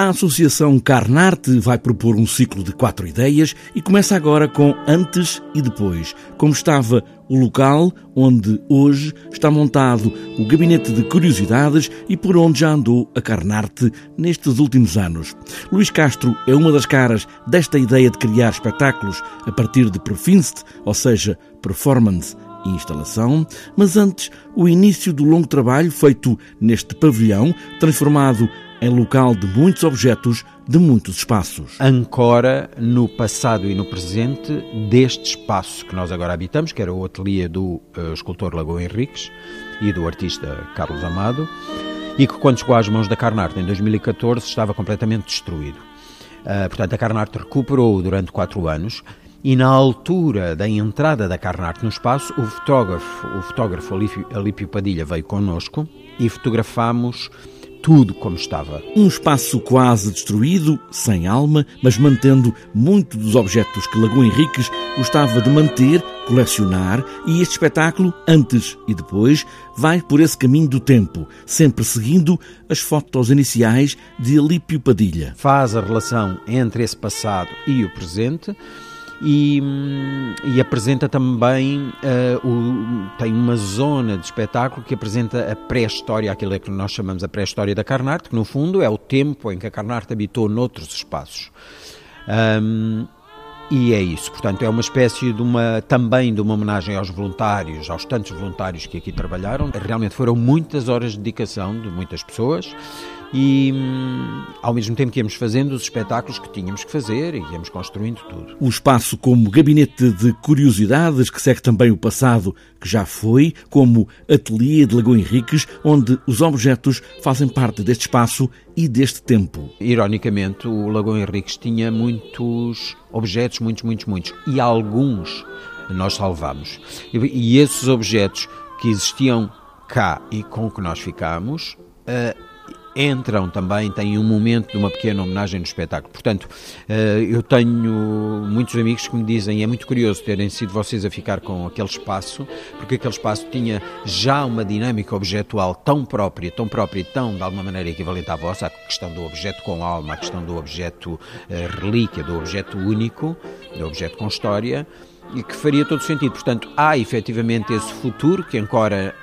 A Associação Carnarte vai propor um ciclo de quatro ideias e começa agora com antes e depois, como estava o local onde hoje está montado o Gabinete de Curiosidades e por onde já andou a Carnarte nestes últimos anos. Luís Castro é uma das caras desta ideia de criar espetáculos a partir de Perfinst, ou seja, performance e instalação, mas antes o início do longo trabalho feito neste pavilhão, transformado em local de muitos objetos, de muitos espaços. Ancora no passado e no presente deste espaço que nós agora habitamos, que era o ateliê do uh, escultor Lagoa Henriques e do artista Carlos Amado, e que quando chegou às mãos da Carnarte em 2014 estava completamente destruído. Uh, portanto, a Carnarte recuperou durante quatro anos e na altura da entrada da Carnarte no espaço, o fotógrafo, o fotógrafo Alípio Padilha veio connosco e fotografámos tudo como estava. Um espaço quase destruído, sem alma, mas mantendo muito dos objetos que Lagoa Henriques gostava de manter, colecionar, e este espetáculo, antes e depois, vai por esse caminho do tempo, sempre seguindo as fotos iniciais de Alípio Padilha. Faz a relação entre esse passado e o presente e, e apresenta também uh, o, tem uma zona de espetáculo que apresenta a pré-história, aquilo é que nós chamamos a pré-história da Carnarte, que no fundo é o tempo em que a Carnarte habitou noutros espaços. Um, e é isso, portanto, é uma espécie de uma, também de uma homenagem aos voluntários, aos tantos voluntários que aqui trabalharam. Realmente foram muitas horas de dedicação de muitas pessoas e hum, ao mesmo tempo que íamos fazendo os espetáculos que tínhamos que fazer e íamos construindo tudo. O espaço como gabinete de curiosidades que segue também o passado que já foi, como ateliê de Lagoa Henriques, onde os objetos fazem parte deste espaço e deste tempo. Ironicamente, o Lagoa Henriques tinha muitos objetos, muitos, muitos, muitos, e alguns nós salvamos. E esses objetos que existiam cá e com que nós ficámos, uh, entram também, têm um momento de uma pequena homenagem no espetáculo. Portanto, eh, eu tenho muitos amigos que me dizem, é muito curioso terem sido vocês a ficar com aquele espaço, porque aquele espaço tinha já uma dinâmica objetual tão própria, tão própria e tão, de alguma maneira, equivalente à vossa, a questão do objeto com alma, a questão do objeto eh, relíquia, do objeto único, do objeto com história, e que faria todo sentido. Portanto, há efetivamente esse futuro que ancora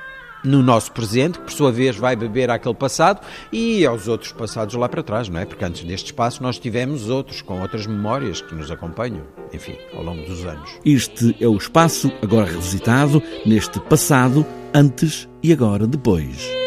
no nosso presente, que por sua vez vai beber àquele passado e aos outros passados lá para trás, não é? Porque antes deste espaço nós tivemos outros com outras memórias que nos acompanham, enfim, ao longo dos anos. Este é o espaço agora revisitado neste passado, antes e agora depois.